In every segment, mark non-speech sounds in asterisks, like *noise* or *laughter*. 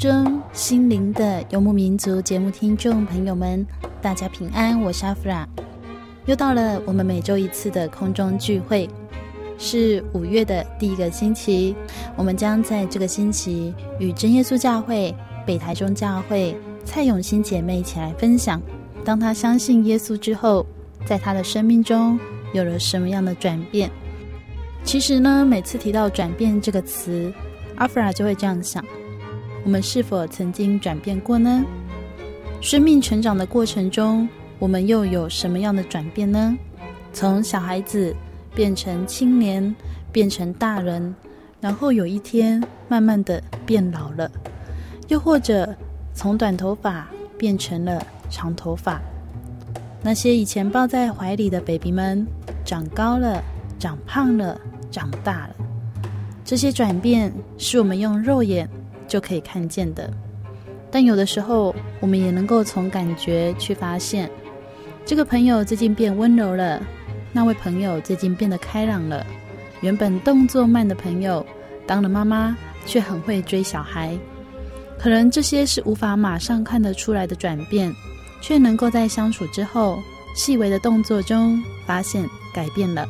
中，心灵的游牧民族节目听众朋友们，大家平安，我是阿弗拉。又到了我们每周一次的空中聚会，是五月的第一个星期。我们将在这个星期与真耶稣教会北台中教会蔡永新姐妹一起来分享，当她相信耶稣之后，在她的生命中有了什么样的转变。其实呢，每次提到转变这个词，阿弗拉就会这样想。我们是否曾经转变过呢？生命成长的过程中，我们又有什么样的转变呢？从小孩子变成青年，变成大人，然后有一天慢慢的变老了，又或者从短头发变成了长头发。那些以前抱在怀里的 baby 们，长高了，长胖了，长大了。这些转变是我们用肉眼。就可以看见的，但有的时候我们也能够从感觉去发现，这个朋友最近变温柔了，那位朋友最近变得开朗了，原本动作慢的朋友当了妈妈却很会追小孩，可能这些是无法马上看得出来的转变，却能够在相处之后细微的动作中发现改变了。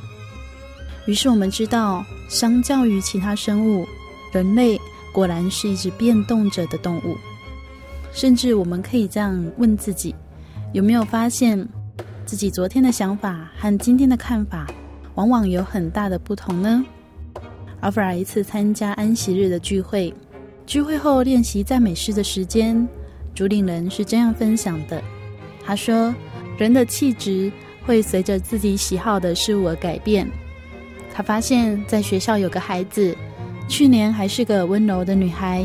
于是我们知道，相较于其他生物，人类。果然是一只变动着的动物，甚至我们可以这样问自己：有没有发现自己昨天的想法和今天的看法，往往有很大的不同呢？阿弗尔一次参加安息日的聚会，聚会后练习赞美诗的时间，主领人是这样分享的：他说，人的气质会随着自己喜好的事物而改变。他发现，在学校有个孩子。去年还是个温柔的女孩，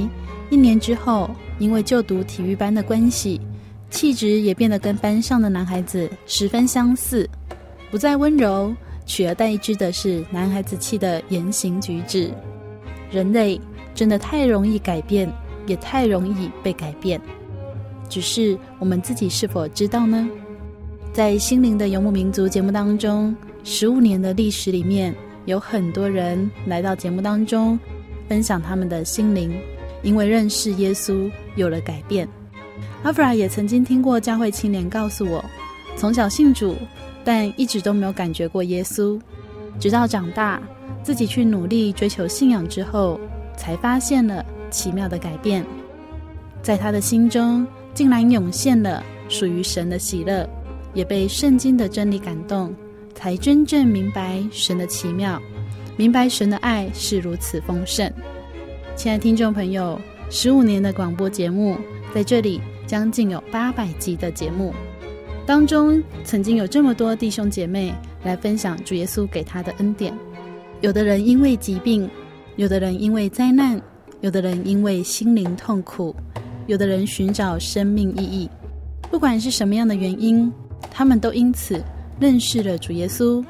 一年之后，因为就读体育班的关系，气质也变得跟班上的男孩子十分相似，不再温柔，取而代之的是男孩子气的言行举止。人类真的太容易改变，也太容易被改变，只是我们自己是否知道呢？在心灵的游牧民族节目当中，十五年的历史里面，有很多人来到节目当中。分享他们的心灵，因为认识耶稣有了改变。阿弗拉也曾经听过教会青年告诉我，从小信主，但一直都没有感觉过耶稣，直到长大自己去努力追求信仰之后，才发现了奇妙的改变。在他的心中，竟然涌现了属于神的喜乐，也被圣经的真理感动，才真正明白神的奇妙。明白神的爱是如此丰盛，亲爱的听众朋友，十五年的广播节目在这里将近有八百集的节目当中，曾经有这么多弟兄姐妹来分享主耶稣给他的恩典。有的人因为疾病，有的人因为灾难，有的人因为心灵痛苦，有的人寻找生命意义。不管是什么样的原因，他们都因此认识了主耶稣，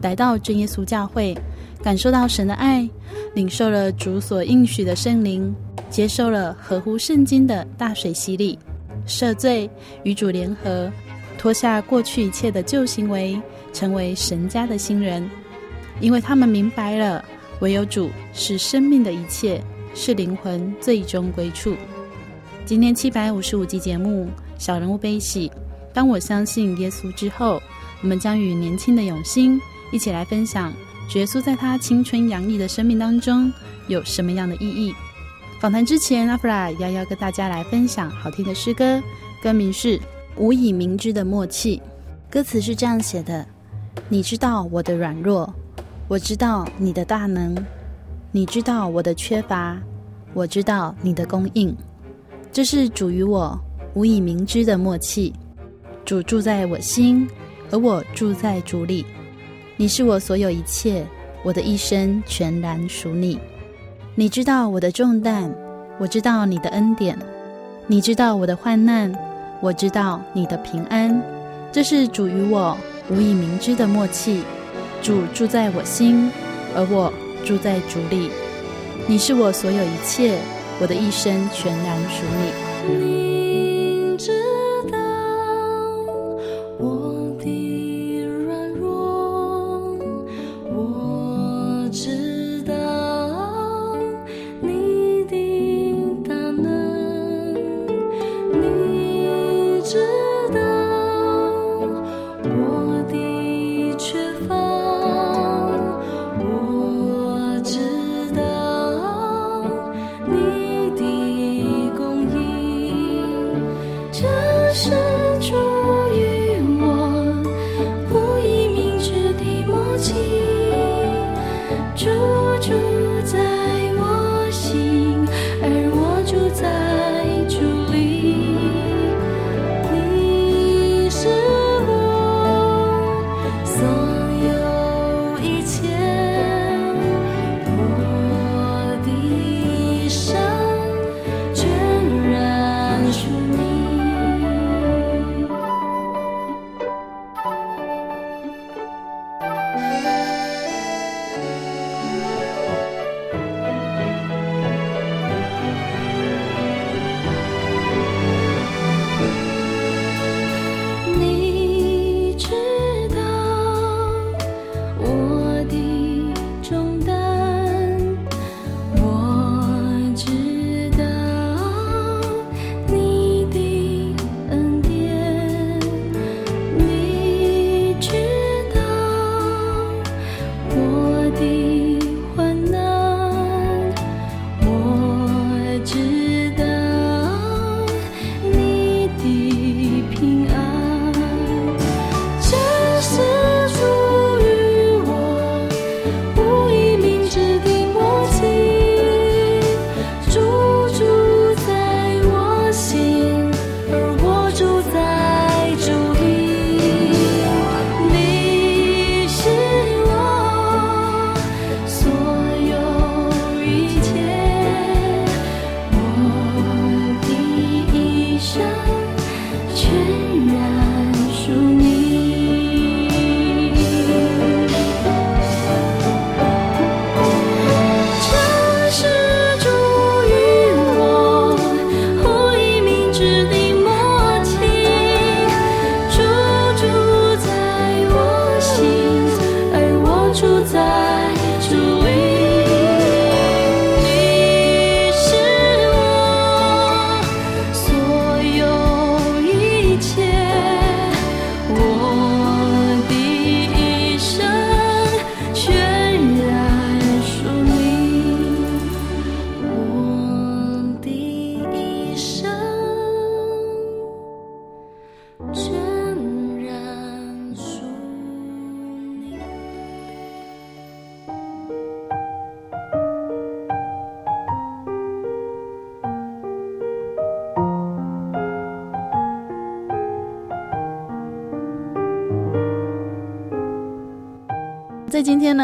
来到真耶稣教会。感受到神的爱，领受了主所应许的圣灵，接受了合乎圣经的大水洗礼，赦罪，与主联合，脱下过去一切的旧行为，成为神家的新人。因为他们明白了，唯有主是生命的一切，是灵魂最终归处。今天七百五十五集节目《小人物悲喜》，当我相信耶稣之后，我们将与年轻的永新一起来分享，耶稣在他青春洋溢的生命当中有什么样的意义。访谈之前，阿弗拉要要跟大家来分享好听的诗歌，歌名是《无以明之的默契》。歌词是这样写的：你知道我的软弱，我知道你的大能；你知道我的缺乏，我知道你的供应。这是主与我无以明之的默契。主住在我心，而我住在主里。你是我所有一切，我的一生全然属你。你知道我的重担，我知道你的恩典；你知道我的患难，我知道你的平安。这是主与我无以明之的默契。主住在我心，而我住在主里。你是我所有一切，我的一生全然属你。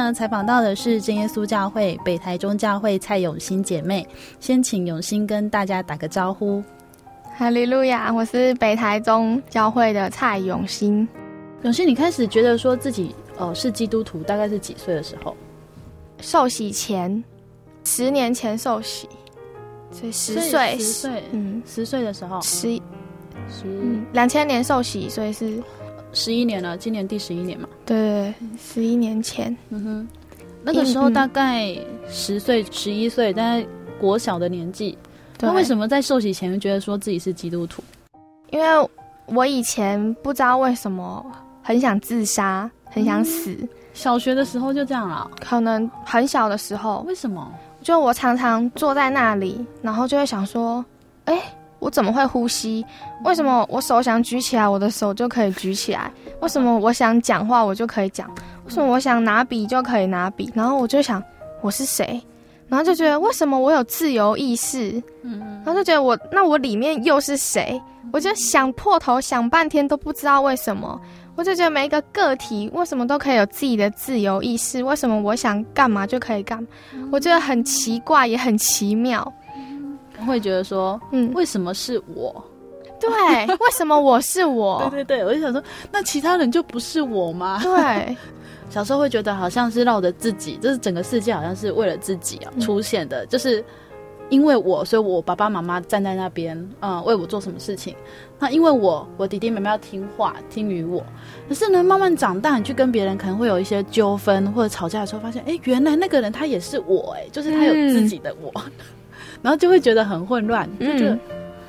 呢，采访到的是真耶稣教会北台中教会蔡永新姐妹。先请永新跟大家打个招呼。哈利路亚，我是北台中教会的蔡永新。永新，你开始觉得说自己哦是基督徒，大概是几岁的时候？受洗前，十年前受洗，所以十岁，十岁，嗯，十岁的时候，十十两千年受洗，所以是十一年了，今年第十一年嘛。对，十一年前。嗯哼，那个时候大概十岁、十一岁，在国小的年纪。那为什么在受洗前觉得说自己是基督徒？因为我以前不知道为什么很想自杀，很想死。嗯、小学的时候就这样了？可能很小的时候。为什么？就我常常坐在那里，然后就会想说：哎，我怎么会呼吸？为什么我手想举起来，我的手就可以举起来？为什么我想讲话，我就可以讲？为什么我想拿笔就可以拿笔？然后我就想，我是谁？然后就觉得为什么我有自由意识？嗯，然后就觉得我那我里面又是谁？我就想破头想半天都不知道为什么。我就觉得每一个个体为什么都可以有自己的自由意识？为什么我想干嘛就可以干嘛？我觉得很奇怪也很奇妙。我会觉得说，嗯，为什么是我？对，为什么我是我？*laughs* 对对对，我就想说，那其他人就不是我吗？对。*laughs* 小时候会觉得好像是绕着自己，就是整个世界好像是为了自己啊出现的，嗯、就是因为我，所以我爸爸妈妈站在那边，嗯，为我做什么事情。那因为我，我弟弟妹妹要听话，听于我。可是呢，慢慢长大，你去跟别人可能会有一些纠纷或者吵架的时候，发现，哎，原来那个人他也是我，哎，就是他有自己的我，嗯、然后就会觉得很混乱，就觉得、嗯、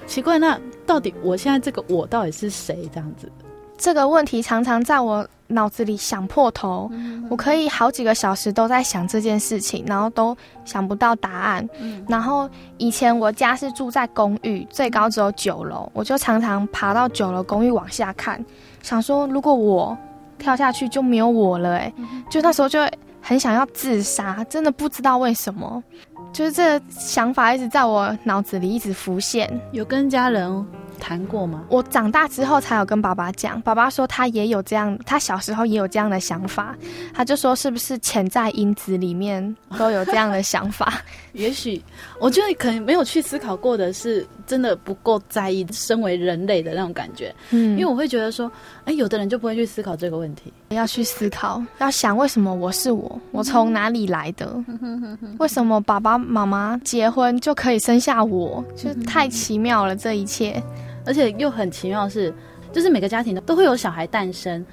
奇怪，那到底我现在这个我到底是谁？这样子。这个问题常常在我脑子里想破头，我可以好几个小时都在想这件事情，然后都想不到答案。然后以前我家是住在公寓，最高只有九楼，我就常常爬到九楼公寓往下看，想说如果我跳下去就没有我了，哎，就那时候就很想要自杀，真的不知道为什么，就是这想法一直在我脑子里一直浮现。有跟家人谈过吗？我长大之后才有跟爸爸讲，爸爸说他也有这样，他小时候也有这样的想法，他就说是不是潜在因子里面都有这样的想法？*laughs* 也许我觉得可能没有去思考过的是，真的不够在意身为人类的那种感觉。嗯，因为我会觉得说，哎，有的人就不会去思考这个问题，要去思考，要想为什么我是我，我从哪里来的？为什么爸爸妈妈结婚就可以生下我？就太奇妙了，这一切。而且又很奇妙的是，就是每个家庭都都会有小孩诞生，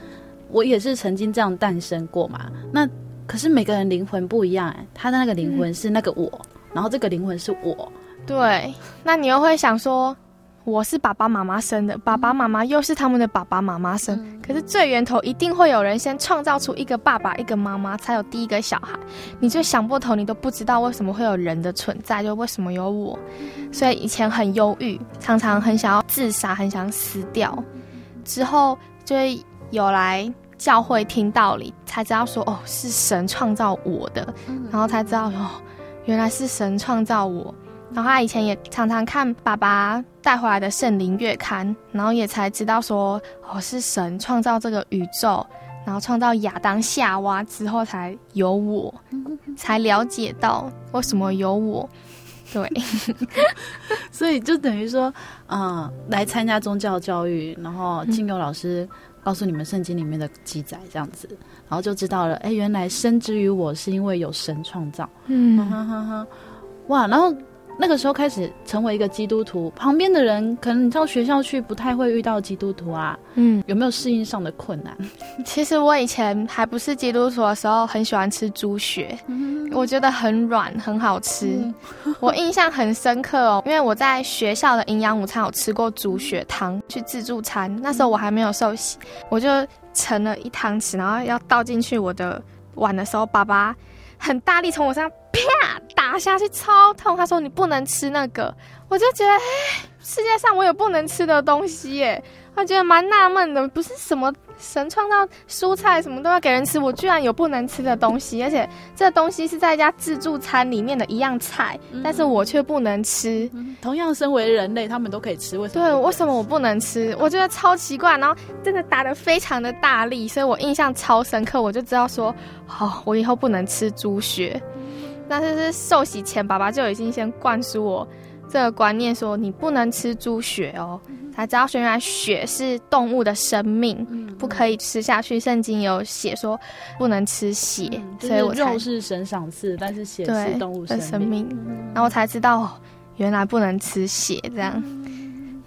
我也是曾经这样诞生过嘛。那可是每个人灵魂不一样，哎，他的那个灵魂是那个我，嗯、然后这个灵魂是我。对，那你又会想说，我是爸爸妈妈生的，爸爸妈妈又是他们的爸爸妈妈生。嗯、可是最源头一定会有人先创造出一个爸爸一个妈妈，才有第一个小孩。你就想不透，你都不知道为什么会有人的存在，就为什么有我。所以以前很忧郁，常常很想要自杀，很想死掉。之后就会有来教会听道理，才知道说哦，是神创造我的，然后才知道哦，原来是神创造我。然后他以前也常常看爸爸带回来的圣灵月刊，然后也才知道说，哦，是神创造这个宇宙，然后创造亚当夏娃之后才有我，才了解到为什么有我。对，*laughs* 所以就等于说，嗯，来参加宗教教育，然后金佑老师告诉你们圣经里面的记载，这样子，然后就知道了，哎，原来生之于我是因为有神创造，嗯，哈哈哈，哇，然后。那个时候开始成为一个基督徒，旁边的人可能你到学校去不太会遇到基督徒啊，嗯，有没有适应上的困难？其实我以前还不是基督徒的时候，很喜欢吃猪血，嗯、我觉得很软，很好吃。嗯、我印象很深刻哦，因为我在学校的营养午餐有吃过猪血汤，去自助餐，那时候我还没有受洗，我就盛了一汤匙，然后要倒进去我的碗的时候，爸爸很大力从我身上。啪打下去超痛，他说你不能吃那个，我就觉得，哎，世界上我有不能吃的东西耶，我觉得蛮纳闷的，不是什么神创造蔬菜什么都要给人吃，我居然有不能吃的东西，而且这东西是在一家自助餐里面的一样菜，嗯、但是我却不能吃。同样身为人类，他们都可以吃，为什么？对，为什么我不能吃？我觉得超奇怪，然后真的打得非常的大力，所以我印象超深刻，我就知道说，好、哦，我以后不能吃猪血。但是是受洗前，爸爸就已经先灌输我这个观念，说你不能吃猪血哦，才知道原来血是动物的生命，不可以吃下去。圣经有写说不能吃血，所以我才肉是神赏赐，但是血是动物的生命。然后我才知道，原来不能吃血这样。嗯、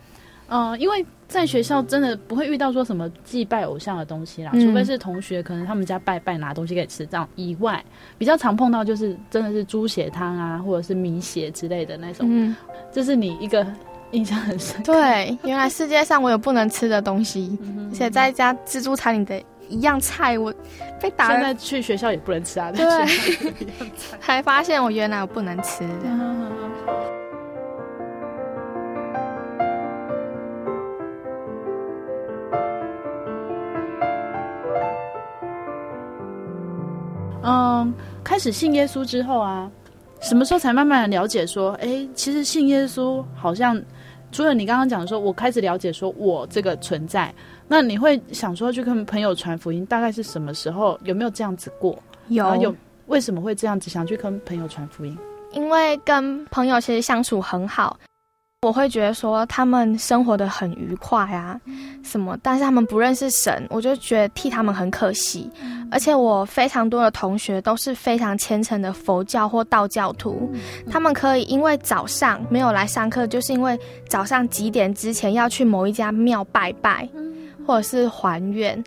呃，因为在学校真的不会遇到说什么祭拜偶像的东西啦，嗯、除非是同学可能他们家拜拜拿东西给吃这样以外，比较常碰到就是真的是猪血汤啊，或者是米血之类的那种。嗯，这是你一个印象很深。对，原来世界上我有不能吃的东西，嗯、而且在一家自助餐里的一样菜，我被打了。现在去学校也不能吃啊。对，才 *laughs* 发现我原来我不能吃。嗯嗯，开始信耶稣之后啊，什么时候才慢慢的了解说，哎、欸，其实信耶稣好像除了你刚刚讲的说，我开始了解说我这个存在，那你会想说去跟朋友传福音，大概是什么时候？有没有这样子过？有，有，为什么会这样子想去跟朋友传福音？因为跟朋友其实相处很好。我会觉得说他们生活的很愉快啊，什么，但是他们不认识神，我就觉得替他们很可惜。而且我非常多的同学都是非常虔诚的佛教或道教徒，他们可以因为早上没有来上课，就是因为早上几点之前要去某一家庙拜拜，或者是还愿，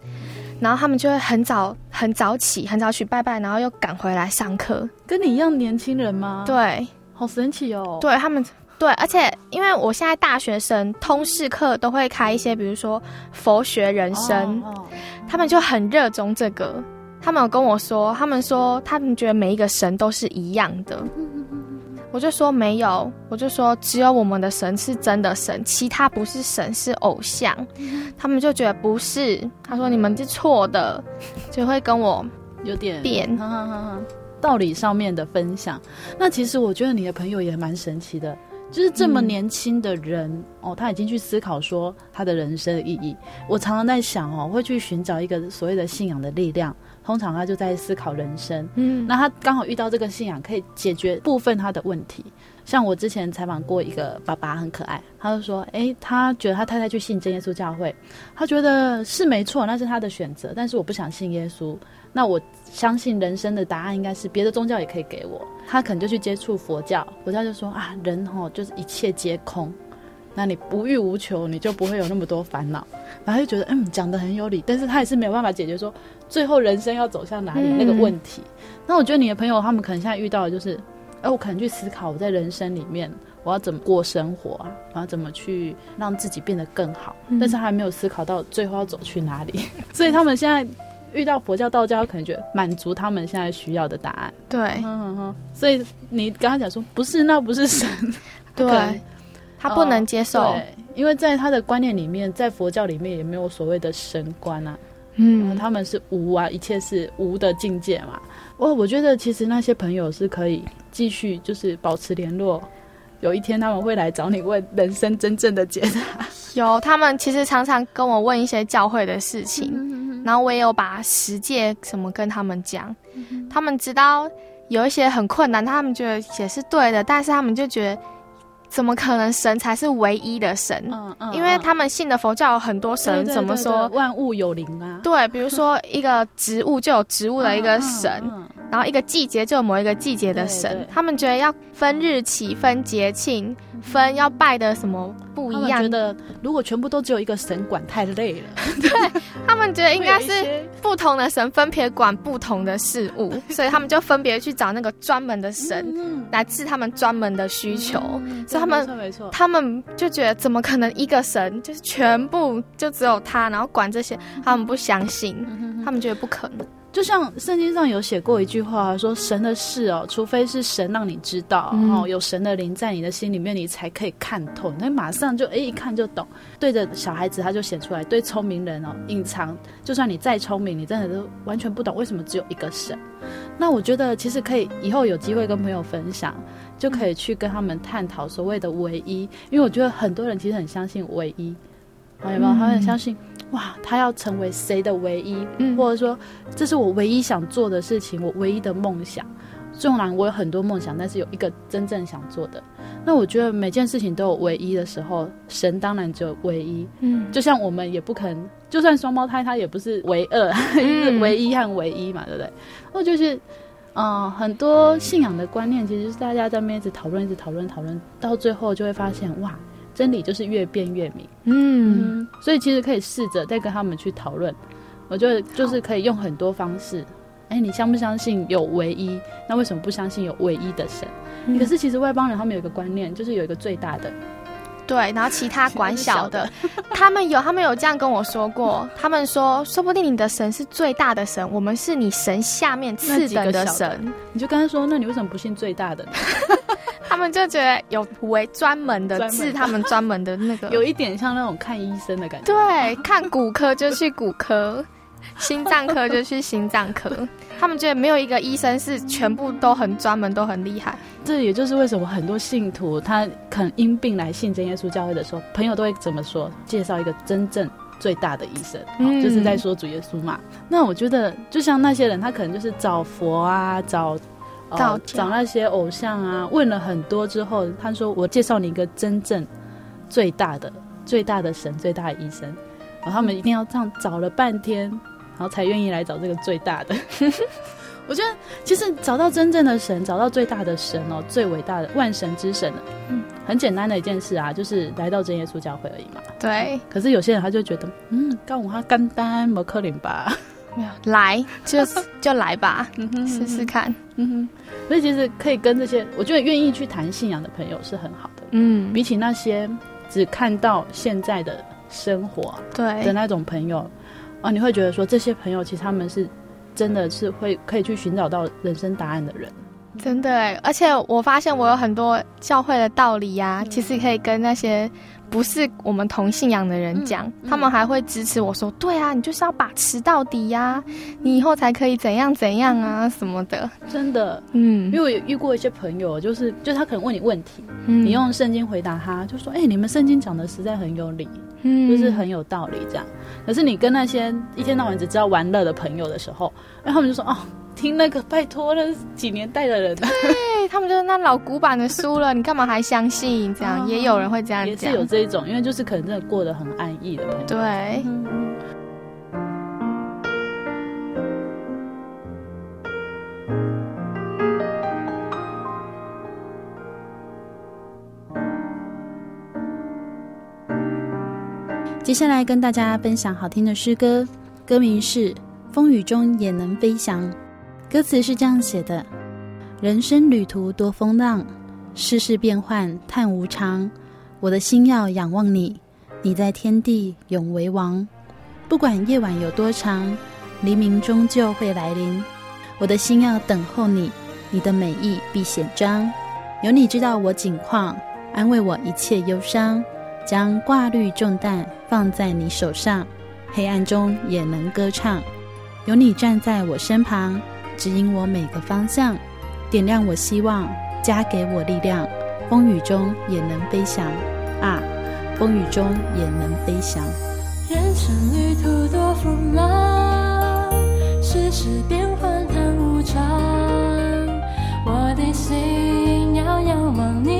然后他们就会很早很早起，很早去拜拜，然后又赶回来上课。跟你一样年轻人吗？对，好神奇哦。对他们。对，而且因为我现在大学生通识课都会开一些，比如说佛学人生，oh, oh. 他们就很热衷这个。他们有跟我说，他们说他们觉得每一个神都是一样的。我就说没有，我就说只有我们的神是真的神，其他不是神，是偶像。他们就觉得不是，他说你们是错的，就会跟我有点变道理上面的分享。那其实我觉得你的朋友也蛮神奇的。就是这么年轻的人、嗯、哦，他已经去思考说他的人生的意义。我常常在想哦，会去寻找一个所谓的信仰的力量。通常他就在思考人生，嗯，那他刚好遇到这个信仰，可以解决部分他的问题。像我之前采访过一个爸爸，很可爱，他就说，哎，他觉得他太太去信真耶稣教会，他觉得是没错，那是他的选择，但是我不想信耶稣。那我相信人生的答案应该是别的宗教也可以给我。他可能就去接触佛教，佛教就说啊，人吼就是一切皆空，那你不欲无求，你就不会有那么多烦恼。然后就觉得嗯，讲的很有理，但是他也是没有办法解决说最后人生要走向哪里那个问题。嗯、那我觉得你的朋友他们可能现在遇到的就是，哎，我可能去思考我在人生里面我要怎么过生活啊，然后怎么去让自己变得更好，嗯、但是他还没有思考到最后要走去哪里，*laughs* 所以他们现在。遇到佛教、道教，可能觉得满足他们现在需要的答案。对，嗯嗯嗯。所以你刚刚讲说，不是，那不是神。对，*laughs* 他不能接受。对，因为在他的观念里面，在佛教里面也没有所谓的神观啊。嗯，他们是无啊，一切是无的境界嘛。我我觉得其实那些朋友是可以继续就是保持联络，有一天他们会来找你问人生真正的解答。*laughs* 有，他们其实常常跟我问一些教会的事情。嗯然后我也有把实践什么跟他们讲，嗯、他们知道有一些很困难，他们觉得也是对的，但是他们就觉得怎么可能神才是唯一的神？嗯嗯、因为他们信的佛教有很多神，对对对对，怎么说万物有灵啊？对，比如说一个植物就有植物的一个神。嗯嗯嗯然后一个季节就有某一个季节的神，他们觉得要分日期、分节庆、分要拜的什么不一样。觉得如果全部都只有一个神管太累了，*laughs* 对他们觉得应该是不同的神分别管不同的事物，*laughs* 所以他们就分别去找那个专门的神来治他们专门的需求。嗯、所以他们他们就觉得怎么可能一个神就是全部就只有他，然后管这些？他们不相信，他们觉得不可能。就像圣经上有写过一句话，说神的事哦，除非是神让你知道，然后、嗯、有神的灵在你的心里面，你才可以看透。那马上就哎一看就懂。对着小孩子他就写出来，对聪明人哦隐藏。就算你再聪明，你真的都完全不懂为什么只有一个神。那我觉得其实可以以后有机会跟朋友分享，就可以去跟他们探讨所谓的唯一，因为我觉得很多人其实很相信唯一，有没有？他很相信。哇，他要成为谁的唯一，嗯、或者说这是我唯一想做的事情，我唯一的梦想。纵然我有很多梦想，但是有一个真正想做的。那我觉得每件事情都有唯一的时候，神当然只有唯一。嗯，就像我们也不可能，就算双胞胎，他也不是唯二，*laughs* 嗯、是唯一和唯一嘛，对不对？那就是，嗯、呃，很多信仰的观念，其实是大家在那边一直讨论，一直讨论，讨论到最后就会发现，哇。真理就是越辩越明。嗯，嗯，所以其实可以试着再跟他们去讨论。我觉得就是可以用很多方式。哎，你相不相信有唯一？那为什么不相信有唯一的神？嗯、可是其实外邦人他们有一个观念，就是有一个最大的。对，然后其他 *laughs* 管小的，他们有，他们有这样跟我说过。他们说，说不定你的神是最大的神，我们是你神下面次等的神。的你就跟他说，那你为什么不信最大的呢？*laughs* 他们就觉得有为专门的治他们专门的那个，*laughs* 有一点像那种看医生的感觉。对，看骨科就去骨科，*laughs* 心脏科就去心脏科。他们觉得没有一个医生是全部都很专门，都很厉害。这也就是为什么很多信徒他可能因病来信真耶稣教会的时候，朋友都会怎么说？介绍一个真正最大的医生，嗯、就是在说主耶稣嘛。那我觉得，就像那些人，他可能就是找佛啊，找、呃、找找那些偶像啊，问了很多之后，他说：“我介绍你一个真正最大的、最大的神、最大的医生。”然后他们一定要这样找了半天，然后才愿意来找这个最大的。*laughs* 我觉得其实找到真正的神，找到最大的神哦，最伟大的万神之神，嗯，很简单的一件事啊，就是来到真耶稣教会而已嘛。对。可是有些人他就觉得，嗯，告诉他干单，没可能吧？没有，来就 *laughs* 就来吧，试试、嗯、试试看。嗯哼。所以其实可以跟这些，我觉得愿意去谈信仰的朋友是很好的。嗯。比起那些只看到现在的生活对的那种朋友，啊，你会觉得说这些朋友其实他们是。真的是会可以去寻找到人生答案的人，真的哎！而且我发现我有很多教会的道理呀、啊，嗯、其实可以跟那些不是我们同信仰的人讲，嗯嗯、他们还会支持我说：“对啊，你就是要把持到底呀、啊，你以后才可以怎样怎样啊什么的。”真的，嗯，因为我有遇过一些朋友，就是就他可能问你问题，嗯、你用圣经回答他，就说：“哎、欸，你们圣经讲的实在很有理，嗯，就是很有道理这样。”可是你跟那些一天到晚只知道玩乐的朋友的时候，然后他们就说：“哦，听那个拜托了几年代的人，对他们就是那老古板的书了，你干嘛还相信？这样、哦、也有人会这样讲，也是有这一种，因为就是可能真的过得很安逸的朋友。”对。嗯接下来跟大家分享好听的诗歌，歌名是《风雨中也能飞翔》。歌词是这样写的：人生旅途多风浪，世事变幻叹无常。我的心要仰望你，你在天地永为王。不管夜晚有多长，黎明终究会来临。我的心要等候你，你的美意必显彰。有你知道我景况，安慰我一切忧伤。将挂虑重担放在你手上，黑暗中也能歌唱。有你站在我身旁，指引我每个方向，点亮我希望，加给我力量。风雨中也能飞翔啊，风雨中也能飞翔。人生旅途多风浪，世事变幻叹无常。我的心要仰望你，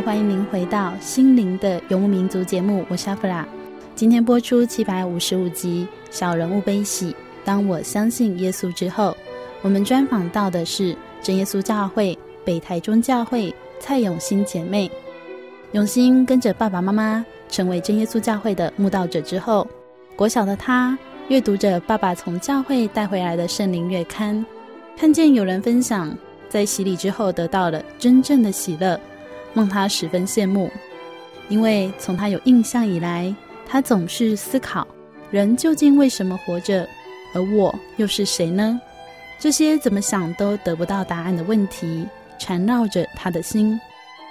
欢迎您回到《心灵的游牧民族》节目，我是阿弗拉。今天播出七百五十五集《小人物悲喜》。当我相信耶稣之后，我们专访到的是真耶稣教会北台中教会蔡永新姐妹。永欣跟着爸爸妈妈成为真耶稣教会的慕道者之后，国小的她阅读着爸爸从教会带回来的圣灵月刊，看见有人分享在洗礼之后得到了真正的喜乐。梦他十分羡慕，因为从他有印象以来，他总是思考：人究竟为什么活着，而我又是谁呢？这些怎么想都得不到答案的问题，缠绕着他的心，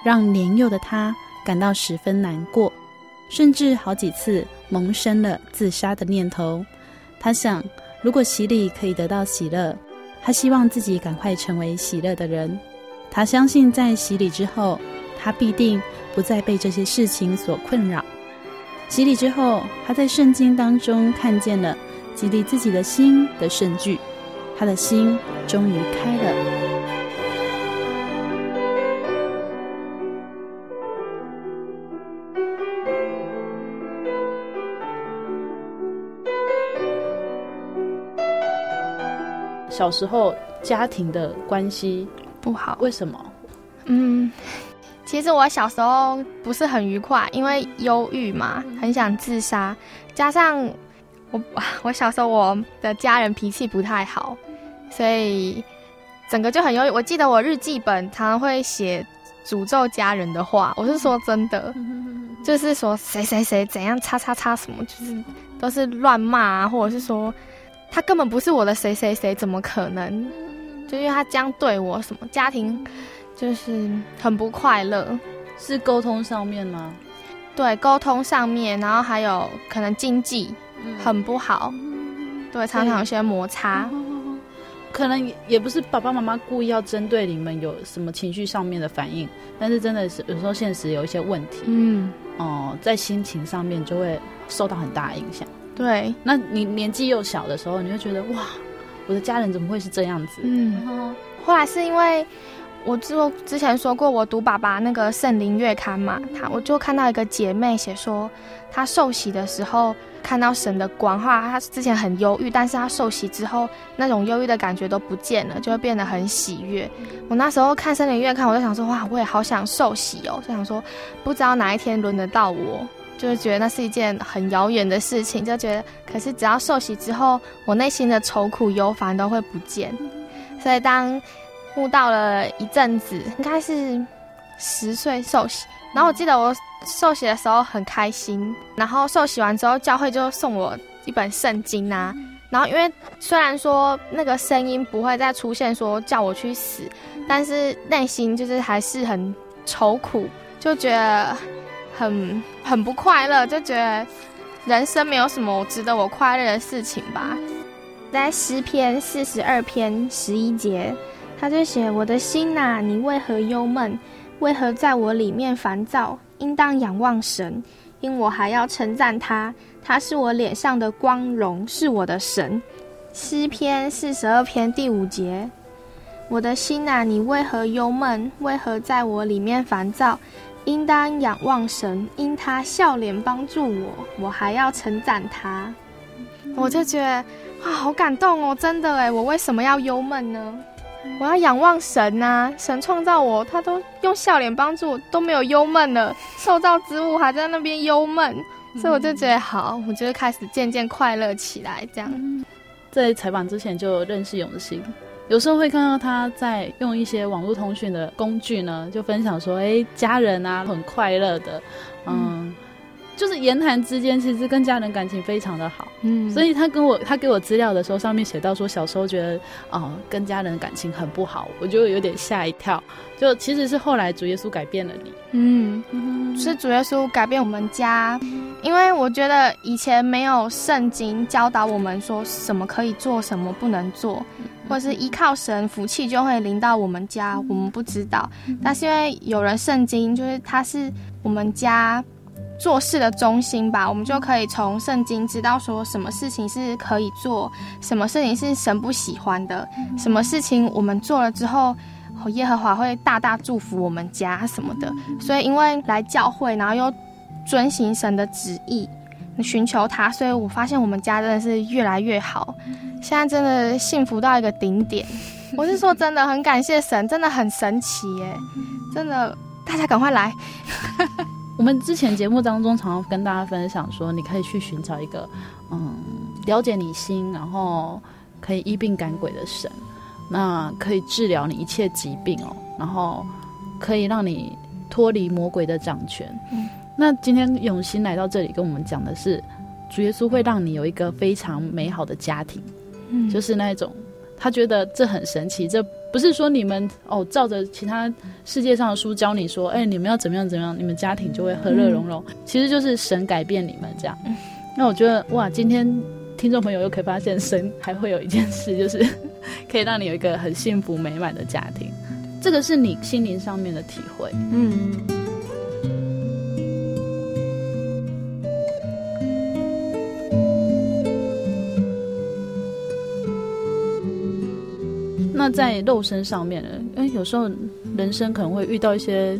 让年幼的他感到十分难过，甚至好几次萌生了自杀的念头。他想，如果洗礼可以得到喜乐，他希望自己赶快成为喜乐的人。他相信，在洗礼之后，他必定不再被这些事情所困扰。洗礼之后，他在圣经当中看见了激励自己的心的圣句，他的心终于开了。小时候家庭的关系不好，为什么？嗯。其实我小时候不是很愉快，因为忧郁嘛，很想自杀。加上我，*laughs* 我小时候我的家人脾气不太好，所以整个就很忧郁。我记得我日记本常常会写诅咒家人的话，我是说真的，就是说谁谁谁怎样叉叉叉什么，就是都是乱骂啊，或者是说他根本不是我的谁谁谁，怎么可能？就因为他这样对我，什么家庭。就是很不快乐，是沟通上面吗？对，沟通上面，然后还有可能经济很不好，嗯、对，常常有些摩擦。可能也不是爸爸妈妈故意要针对你们有什么情绪上面的反应，但是真的是有时候现实有一些问题，嗯，哦、呃，在心情上面就会受到很大的影响。对，那你年纪又小的时候，你会觉得哇，我的家人怎么会是这样子？嗯，后来是因为。我就之前说过，我读爸爸那个圣灵月刊嘛，他我就看到一个姐妹写说，她受洗的时候看到神的光，话她之前很忧郁，但是她受洗之后，那种忧郁的感觉都不见了，就会变得很喜悦。我那时候看圣灵月刊，我就想说，哇，我也好想受洗哦，就想说，不知道哪一天轮得到我，就是觉得那是一件很遥远的事情，就觉得，可是只要受洗之后，我内心的愁苦忧烦都会不见，所以当。悟到了一阵子，应该是十岁受洗。然后我记得我受洗的时候很开心。然后受洗完之后，教会就送我一本圣经啊。然后因为虽然说那个声音不会再出现说叫我去死，但是内心就是还是很愁苦，就觉得很很不快乐，就觉得人生没有什么值得我快乐的事情吧。在诗篇四十二篇十一节。他就写：“我的心呐，你为何忧闷？为何在我里面烦躁？应当仰望神，因我还要称赞他。他是我脸上的光荣，是我的神。”诗篇四十二篇第五节：“我的心呐，你为何忧闷？为何在我里面烦躁？应当仰望神，因他笑脸帮助我，我还要称赞他。”我就觉得哇，好感动哦！真的哎，我为什么要忧闷呢？我要仰望神呐、啊，神创造我，他都用笑脸帮助我，都没有忧闷了。受造之物还在那边忧闷，所以我就觉得好，我就开始渐渐快乐起来。这样，在采访之前就认识永兴，有时候会看到他在用一些网络通讯的工具呢，就分享说，哎，家人啊很快乐的，嗯。嗯就是言谈之间，其实跟家人感情非常的好，嗯，所以他跟我他给我资料的时候，上面写到说小时候觉得哦跟家人感情很不好，我就有点吓一跳。就其实是后来主耶稣改变了你，嗯，嗯，是主耶稣改变我们家，因为我觉得以前没有圣经教导我们说什么可以做，什么不能做，或是依靠神福气就会临到我们家，我们不知道。但是因为有人圣经，就是他是我们家。做事的中心吧，我们就可以从圣经知道说什么事情是可以做，什么事情是神不喜欢的，什么事情我们做了之后，耶和华会大大祝福我们家什么的。所以因为来教会，然后又遵行神的旨意，寻求他，所以我发现我们家真的是越来越好，现在真的幸福到一个顶点。*laughs* 我是说真的，很感谢神，真的很神奇耶，真的，大家赶快来。我们之前节目当中常常跟大家分享说，你可以去寻找一个，嗯，了解你心，然后可以医病赶鬼的神，那可以治疗你一切疾病哦，然后可以让你脱离魔鬼的掌权。嗯，那今天永新来到这里跟我们讲的是，主耶稣会让你有一个非常美好的家庭，嗯，就是那一种。他觉得这很神奇，这不是说你们哦，照着其他世界上的书教你说，哎，你们要怎么样怎么样，你们家庭就会和乐融融。嗯、其实就是神改变你们这样。嗯、那我觉得哇，今天听众朋友又可以发现，神还会有一件事，就是 *laughs* 可以让你有一个很幸福美满的家庭。这个是你心灵上面的体会。嗯。在肉身上面因为，有时候人生可能会遇到一些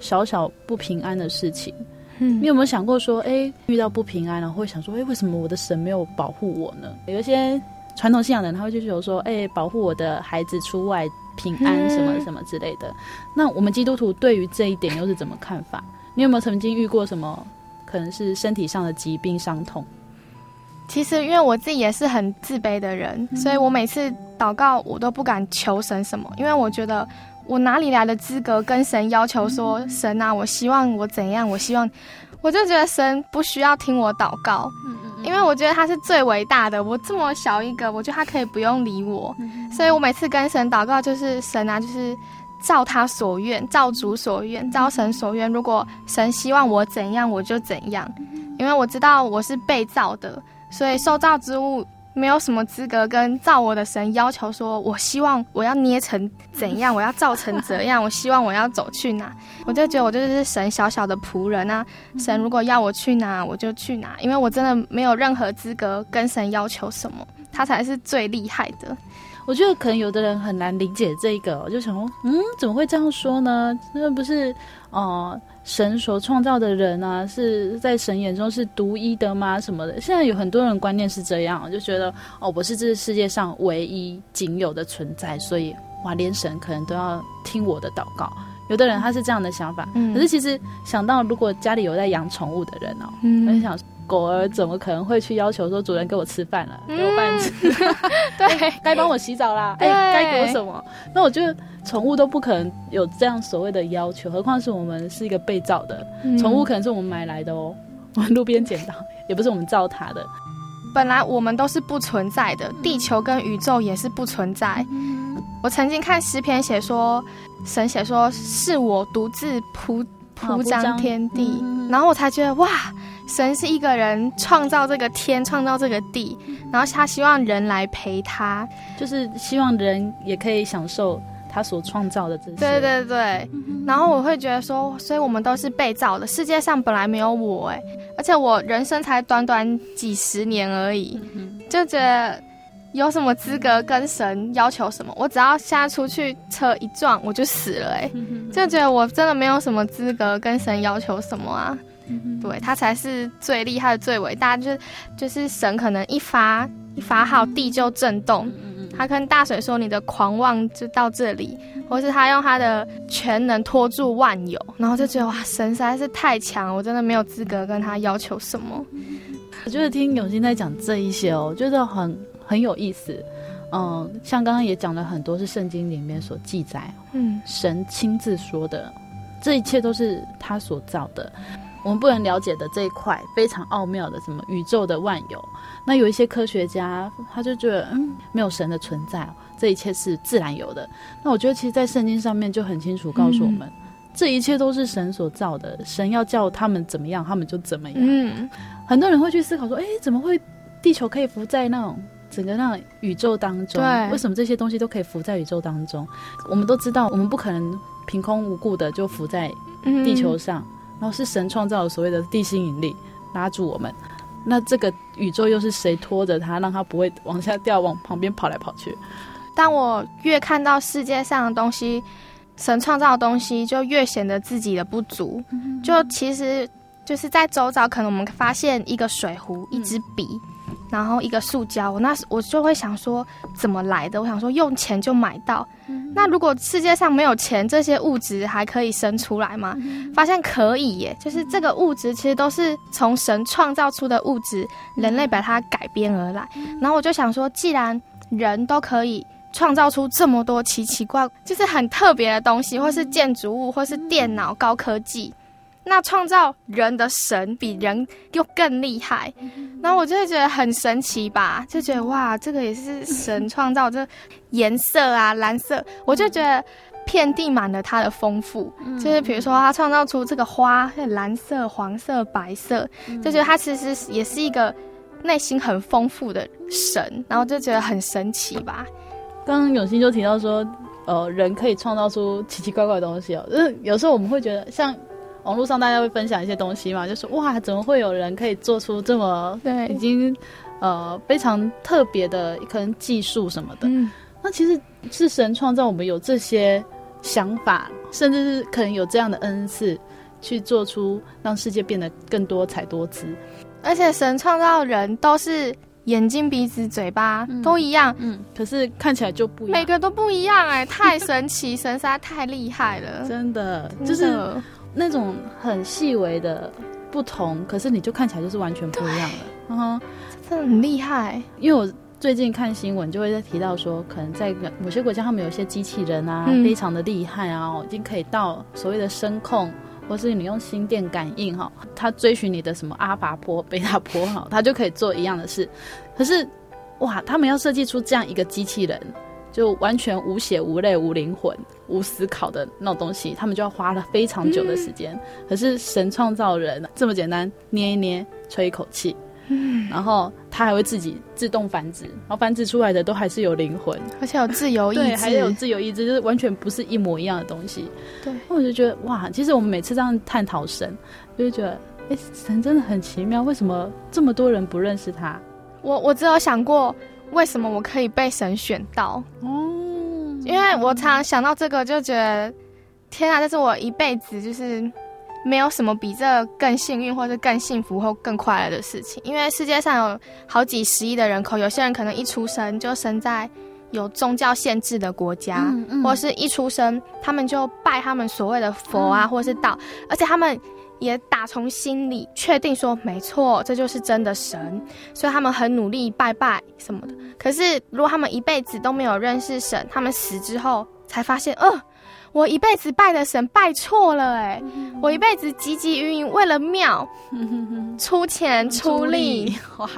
小小不平安的事情。嗯，你有没有想过说，哎，遇到不平安，然后会想说，哎，为什么我的神没有保护我呢？有一些传统信仰的人，他会就觉得说，哎，保护我的孩子出外平安，什么什么之类的。嗯，那我们基督徒对于这一点又是怎么看法？你有没有曾经遇过什么可能是身体上的疾病伤痛？其实，因为我自己也是很自卑的人，嗯、所以我每次祷告，我都不敢求神什么，因为我觉得我哪里来的资格跟神要求说，嗯、神啊，我希望我怎样，我希望，我就觉得神不需要听我祷告，因为我觉得他是最伟大的，我这么小一个，我觉得他可以不用理我，嗯、所以我每次跟神祷告，就是神啊，就是照他所愿，照主所愿，照神所愿，如果神希望我怎样，我就怎样，因为我知道我是被造的。所以受造之物没有什么资格跟造我的神要求说，我希望我要捏成怎样，我要造成怎样，我希望我要走去哪，*laughs* 我就觉得我就是神小小的仆人啊。神如果要我去哪，我就去哪，因为我真的没有任何资格跟神要求什么，他才是最厉害的。我觉得可能有的人很难理解这个，我就想说，嗯，怎么会这样说呢？那不是哦。呃神所创造的人啊，是在神眼中是独一的吗？什么的？现在有很多人观念是这样，就觉得哦，我是这世界上唯一仅有的存在，所以哇，连神可能都要听我的祷告。有的人他是这样的想法，嗯，可是其实想到如果家里有在养宠物的人哦，嗯，很想。狗儿怎么可能会去要求说主人给我吃饭了，嗯、给我饭吃？*laughs* 对，该帮我洗澡啦，哎，该给我什么？那我觉得宠物都不可能有这样所谓的要求，何况是我们是一个被造的宠、嗯、物，可能是我们买来的哦，我们路边捡到，也不是我们造它的。本来我们都是不存在的，地球跟宇宙也是不存在。嗯、我曾经看诗篇写说，神写说是我独自铺铺张天地，嗯、然后我才觉得哇。神是一个人创造这个天，创造这个地，然后他希望人来陪他，就是希望人也可以享受他所创造的这些。对对对，然后我会觉得说，所以我们都是被造的，世界上本来没有我哎，而且我人生才短短几十年而已，就觉得有什么资格跟神要求什么？我只要现在出去车一撞我就死了哎，就觉得我真的没有什么资格跟神要求什么啊。对，他才是最厉害的、最伟大。就是就是神可能一发一发号，地就震动。他跟大水说：“你的狂妄就到这里。”或是他用他的全能拖住万有，然后就觉得哇，神实在是太强，我真的没有资格跟他要求什么。我觉得听永新在讲这一些哦，我觉得很很有意思。嗯，像刚刚也讲了很多是圣经里面所记载，嗯，神亲自说的，这一切都是他所造的。我们不能了解的这一块非常奥妙的什么宇宙的万有，那有一些科学家他就觉得嗯，没有神的存在，这一切是自然有的。那我觉得其实，在圣经上面就很清楚告诉我们，嗯、这一切都是神所造的，神要叫他们怎么样，他们就怎么样。嗯，很多人会去思考说，哎，怎么会地球可以浮在那种整个那种宇宙当中？对，为什么这些东西都可以浮在宇宙当中？我们都知道，我们不可能凭空无故的就浮在地球上。嗯然后是神创造了所谓的地心引力拉住我们，那这个宇宙又是谁拖着它，让它不会往下掉，往旁边跑来跑去？当我越看到世界上的东西，神创造的东西，就越显得自己的不足。就其实就是在周遭，可能我们发现一个水壶、一支笔。然后一个塑胶，我那时我就会想说怎么来的？我想说用钱就买到。嗯、那如果世界上没有钱，这些物质还可以生出来吗？嗯、发现可以耶，就是这个物质其实都是从神创造出的物质，人类把它改编而来。嗯、然后我就想说，既然人都可以创造出这么多奇奇怪，就是很特别的东西，或是建筑物，或是电脑、高科技。那创造人的神比人又更厉害，然后我就会觉得很神奇吧，就觉得哇，这个也是神创造，这颜色啊，蓝色，我就觉得遍地满了它的丰富。就是比如说，他创造出这个花，蓝色、黄色、白色，就觉得他其实也是一个内心很丰富的神，然后就觉得很神奇吧。刚刚永新就提到说，呃，人可以创造出奇奇怪怪的东西哦，就是有时候我们会觉得像。网络上大家会分享一些东西嘛，就说哇，怎么会有人可以做出这么对已经呃非常特别的可能技术什么的？嗯，那其实是神创造我们有这些想法，甚至是可能有这样的恩赐，去做出让世界变得更多彩多姿。而且神创造人都是眼睛、鼻子、嘴巴、嗯、都一样，嗯，可是看起来就不一样，每个都不一样哎、欸，太神奇，神实在太厉害了，真的就是。那种很细微的不同，可是你就看起来就是完全不一样的，嗯哼，真的很厉害。因为我最近看新闻，就会在提到说，可能在某些国家，他们有一些机器人啊，嗯、非常的厉害啊，已经可以到所谓的声控，或是你用心电感应哈，它追寻你的什么阿法波、贝塔波哈，它就可以做一样的事。可是，哇，他们要设计出这样一个机器人。就完全无血无泪无灵魂无思考的那种东西，他们就要花了非常久的时间。嗯、可是神创造人这么简单，捏一捏，吹一口气，嗯，然后它还会自己自动繁殖，然后繁殖出来的都还是有灵魂，而且有自由意志，对，还有自由意志，就是完全不是一模一样的东西。对，那我就觉得哇，其实我们每次这样探讨神，就会觉得，哎，神真的很奇妙，为什么这么多人不认识他？我我只有想过。为什么我可以被神选到？哦，因为我常常想到这个，就觉得天啊，这是我一辈子就是没有什么比这更幸运，或是更幸福或更快乐的事情。因为世界上有好几十亿的人口，有些人可能一出生就生在有宗教限制的国家，嗯嗯、或是一出生他们就拜他们所谓的佛啊，嗯、或是道，而且他们。也打从心里确定说，没错，这就是真的神，所以他们很努力拜拜什么的。可是如果他们一辈子都没有认识神，他们死之后才发现，呃，我一辈子拜的神拜错了，哎，我一辈子汲汲营营为了庙出钱出力，*laughs* 哇，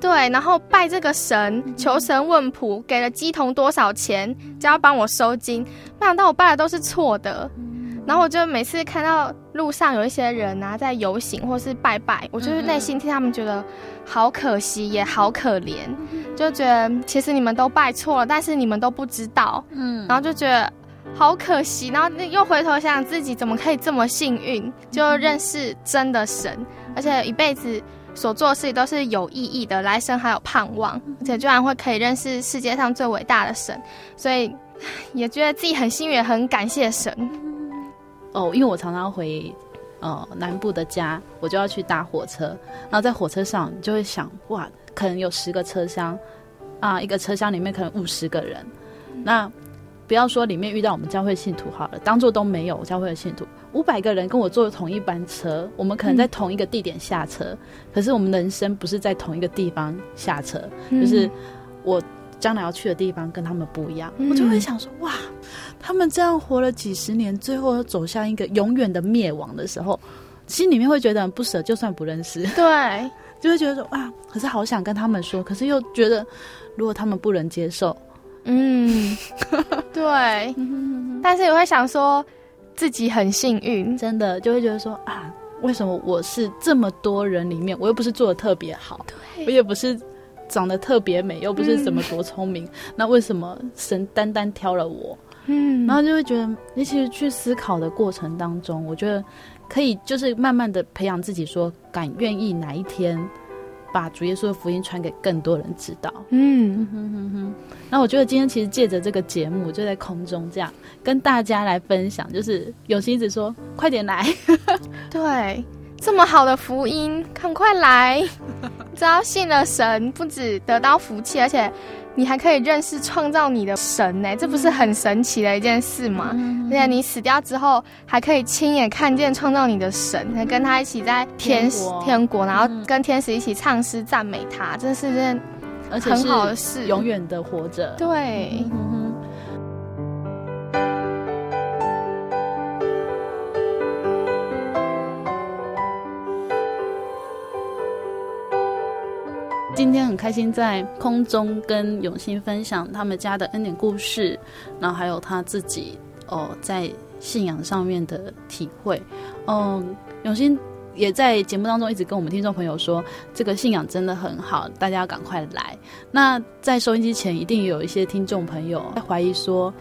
对，然后拜这个神，求神问卜，给了鸡童多少钱，就要帮我收金，没想到我拜的都是错的。然后我就每次看到路上有一些人啊在游行或是拜拜，我就是内心替他们觉得好可惜也好可怜，就觉得其实你们都拜错了，但是你们都不知道，嗯，然后就觉得好可惜，然后又回头想想自己怎么可以这么幸运，就认识真的神，而且一辈子所做的事情都是有意义的，来生还有盼望，而且居然会可以认识世界上最伟大的神，所以也觉得自己很幸运，也很感谢神。哦，因为我常常回，呃，南部的家，我就要去搭火车，然后在火车上就会想，哇，可能有十个车厢，啊，一个车厢里面可能五十个人，那不要说里面遇到我们教会信徒好了，当做都没有教会的信徒，五百个人跟我坐同一班车，我们可能在同一个地点下车，嗯、可是我们人生不是在同一个地方下车，嗯、就是我。将来要去的地方跟他们不一样，嗯、我就会想说，哇，他们这样活了几十年，最后走向一个永远的灭亡的时候，心里面会觉得很不舍，就算不认识，对，*laughs* 就会觉得说，啊，可是好想跟他们说，可是又觉得，如果他们不能接受，嗯，对，但是也会想说自己很幸运，真的就会觉得说，啊，为什么我是这么多人里面，我又不是做的特别好，对，我也不是。长得特别美，又不是怎么多聪明，嗯、那为什么神单单挑了我？嗯，然后就会觉得，你其实去思考的过程当中，我觉得可以就是慢慢的培养自己，说敢愿意哪一天把主耶稣的福音传给更多人知道。嗯哼哼哼。那我觉得今天其实借着这个节目，就在空中这样跟大家来分享，就是有心一直说快点来，*laughs* 对。这么好的福音，赶快来！*laughs* 只要信了神，不止得到福气，而且你还可以认识创造你的神呢，这不是很神奇的一件事吗？而且你死掉之后，还可以亲眼看见创造你的神，还跟他一起在天天国，天国，然后跟天使一起唱诗赞美他，这是件很好的事，永远的活着。对。今天很开心在空中跟永新分享他们家的恩典故事，然后还有他自己哦在信仰上面的体会。嗯，永新也在节目当中一直跟我们听众朋友说，这个信仰真的很好，大家要赶快来。那在收音机前一定有一些听众朋友在怀疑说，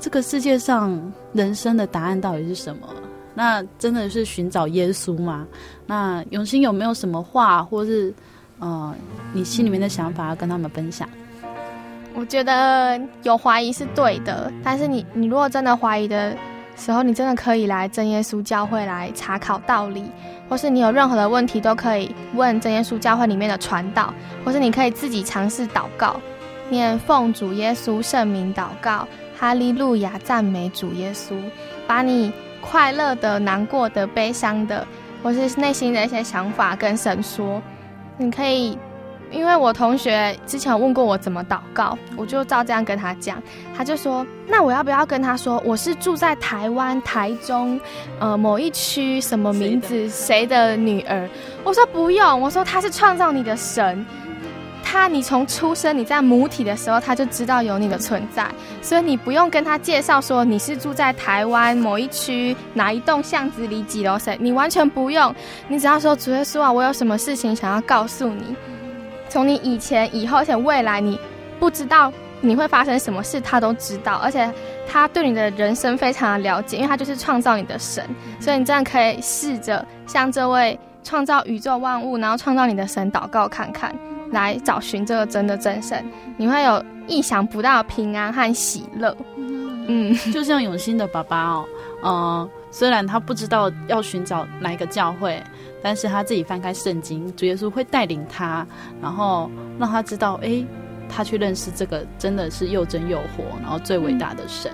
这个世界上人生的答案到底是什么？那真的是寻找耶稣吗？那永新有没有什么话，或是？哦，你心里面的想法要跟他们分享。我觉得有怀疑是对的，但是你你如果真的怀疑的时候，你真的可以来真耶稣教会来查考道理，或是你有任何的问题都可以问真耶稣教会里面的传道，或是你可以自己尝试祷告，念奉主耶稣圣名祷告，哈利路亚赞美主耶稣，把你快乐的、难过的、悲伤的，或是内心的一些想法跟神说。你可以，因为我同学之前问过我怎么祷告，我就照这样跟他讲。他就说：“那我要不要跟他说我是住在台湾台中，呃，某一区什么名字谁的，谁的女儿？”我说：“不用。”我说：“他是创造你的神，他你从出生你在母体的时候他就知道有你的存在，所以你不用跟他介绍说你是住在台湾某一区哪一栋巷子里几楼谁，你完全不用，你只要说主耶稣啊，我有什么事情想要告诉你。”从你以前、以后，而且未来，你不知道你会发生什么事，他都知道，而且他对你的人生非常的了解，因为他就是创造你的神，所以你这样可以试着向这位创造宇宙万物，然后创造你的神祷告看看，来找寻这个真的真神，你会有意想不到的平安和喜乐。嗯，*laughs* 就像永兴的爸爸哦，嗯、呃，虽然他不知道要寻找哪一个教会。但是他自己翻开圣经，主耶稣会带领他，然后让他知道，哎，他去认识这个真的是又真又活，然后最伟大的神。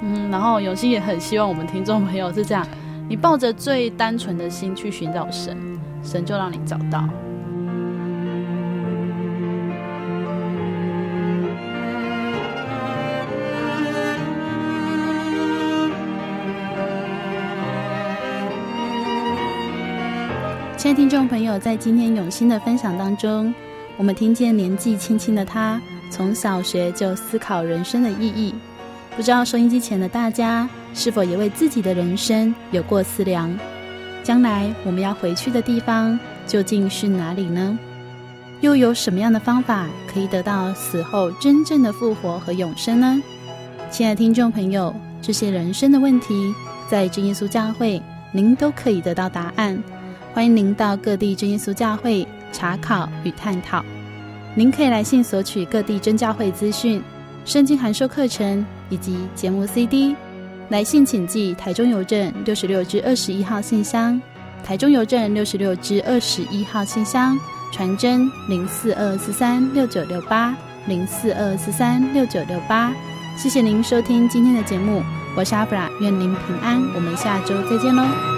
嗯，然后永兴也很希望我们听众朋友是这样，你抱着最单纯的心去寻找神，神就让你找到。亲爱的听众朋友，在今天永新的分享当中，我们听见年纪轻轻的他从小学就思考人生的意义。不知道收音机前的大家是否也为自己的人生有过思量？将来我们要回去的地方究竟是哪里呢？又有什么样的方法可以得到死后真正的复活和永生呢？亲爱的听众朋友，这些人生的问题，在真耶稣教会，您都可以得到答案。欢迎您到各地真耶稣教会查考与探讨。您可以来信索取各地真教会资讯、圣经函授课程以及节目 CD。来信请寄台中邮政六十六至二十一号信箱，台中邮政六十六至二十一号信箱，传真零四二四三六九六八零四二四三六九六八。谢谢您收听今天的节目，我是阿布拉，愿您平安，我们下周再见喽。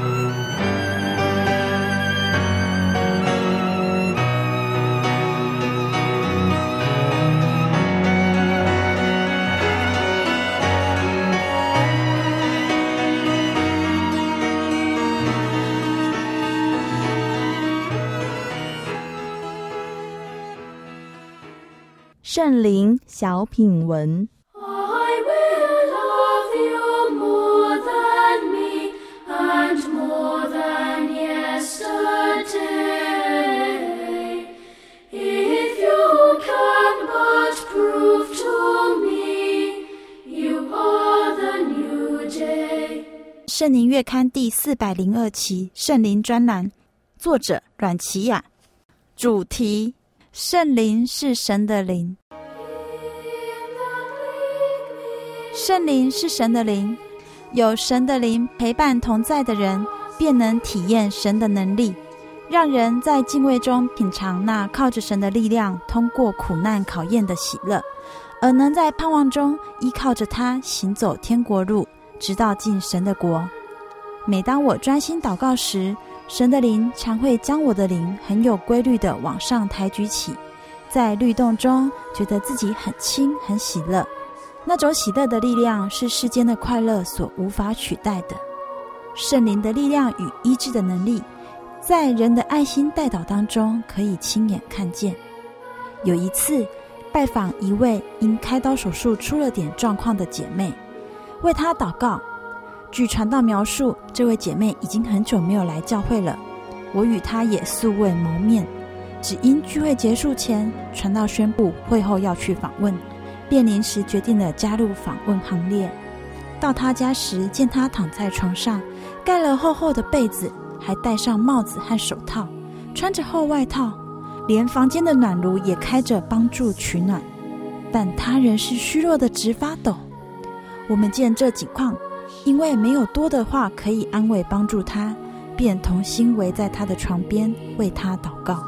圣灵小品文。圣灵月刊第四百零二期圣灵专栏，作者阮琪雅，主题。圣灵是神的灵，圣灵是神的灵，有神的灵陪伴同在的人，便能体验神的能力，让人在敬畏中品尝那靠着神的力量通过苦难考验的喜乐，而能在盼望中依靠着他行走天国路，直到进神的国。每当我专心祷告时，神的灵常会将我的灵很有规律的往上抬举起，在律动中觉得自己很轻很喜乐，那种喜乐的力量是世间的快乐所无法取代的。圣灵的力量与医治的能力，在人的爱心代祷当中可以亲眼看见。有一次拜访一位因开刀手术出了点状况的姐妹，为她祷告。据传道描述，这位姐妹已经很久没有来教会了。我与她也素未谋面，只因聚会结束前，传道宣布会后要去访问，便临时决定了加入访问行列。到她家时，见她躺在床上，盖了厚厚的被子，还戴上帽子和手套，穿着厚外套，连房间的暖炉也开着帮助取暖，但她仍是虚弱的直发抖。我们见这景况。因为没有多的话可以安慰帮助他，便同心围在他的床边为他祷告。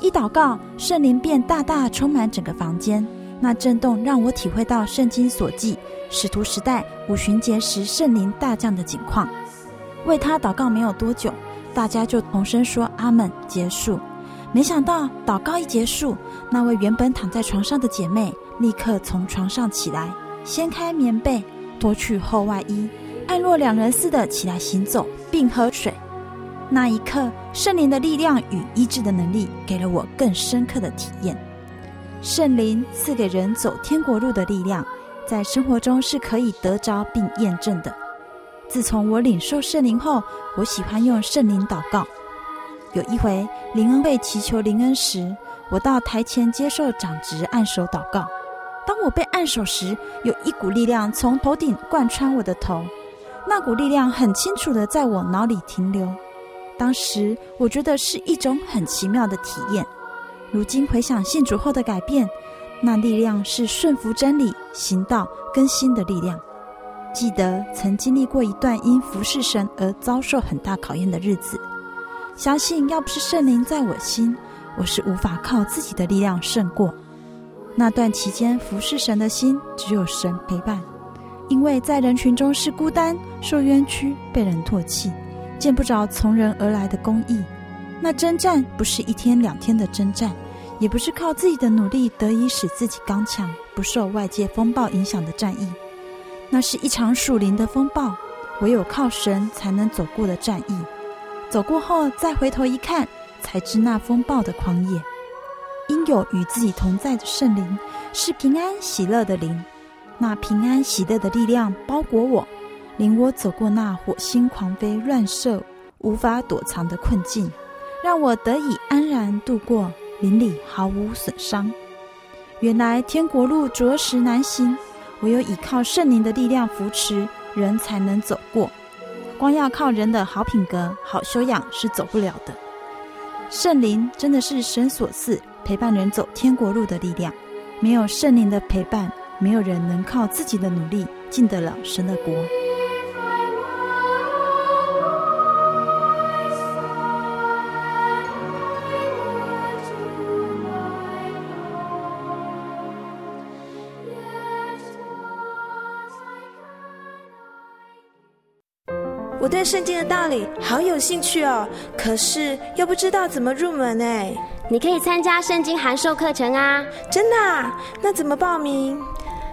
一祷告，圣灵便大大充满整个房间。那震动让我体会到圣经所记使徒时代五旬节时圣灵大降的景况。为他祷告没有多久，大家就同声说阿门，结束。没想到祷告一结束，那位原本躺在床上的姐妹立刻从床上起来，掀开棉被，脱去厚外衣。按若两人似的起来行走，并喝水。那一刻，圣灵的力量与医治的能力给了我更深刻的体验。圣灵赐给人走天国路的力量，在生活中是可以得着并验证的。自从我领受圣灵后，我喜欢用圣灵祷告。有一回灵恩会祈求灵恩时，我到台前接受长执按手祷告。当我被按手时，有一股力量从头顶贯穿我的头。那股力量很清楚的在我脑里停留，当时我觉得是一种很奇妙的体验。如今回想信主后的改变，那力量是顺服真理、行道、更新的力量。记得曾经历过一段因服侍神而遭受很大考验的日子，相信要不是圣灵在我心，我是无法靠自己的力量胜过。那段期间服侍神的心只有神陪伴。因为在人群中是孤单、受冤屈、被人唾弃，见不着从人而来的公义。那征战不是一天两天的征战，也不是靠自己的努力得以使自己刚强、不受外界风暴影响的战役。那是一场属灵的风暴，唯有靠神才能走过的战役。走过后再回头一看，才知那风暴的狂野。因有与自己同在的圣灵，是平安喜乐的灵。那平安喜乐的力量包裹我，领我走过那火星狂飞、乱射、无法躲藏的困境，让我得以安然度过，灵里毫无损伤。原来天国路着实难行，唯有依靠圣灵的力量扶持，人才能走过。光要靠人的好品格、好修养是走不了的。圣灵真的是神所赐，陪伴人走天国路的力量。没有圣灵的陪伴，没有人能靠自己的努力进得了神的国。我对圣经的道理好有兴趣哦，可是又不知道怎么入门哎。你可以参加圣经函授课程啊！真的啊？那怎么报名？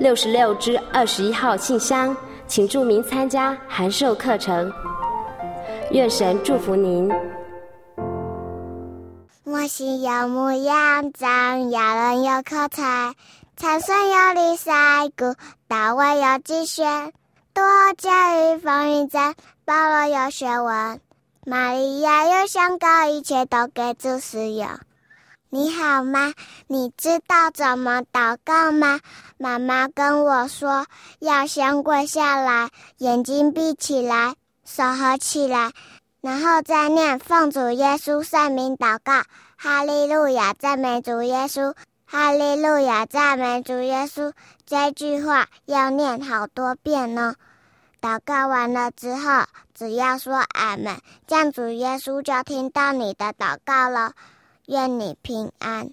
六十六支二十一号信箱，请注明参加函授课程。愿神祝福您。我心有牧羊长，亚伦有口才，参孙有利赛谷，大卫有击拳，多加与风云战。保罗有学问，玛利亚有香膏，一切都给主使用。你好吗？你知道怎么祷告吗？妈妈跟我说，要先跪下来，眼睛闭起来，手合起来，然后再念奉主耶稣圣名祷告。哈利路亚，赞美主耶稣！哈利路亚，赞美主耶稣！这句话要念好多遍呢。祷告完了之后，只要说阿门，这样主耶稣就听到你的祷告了。愿你平安。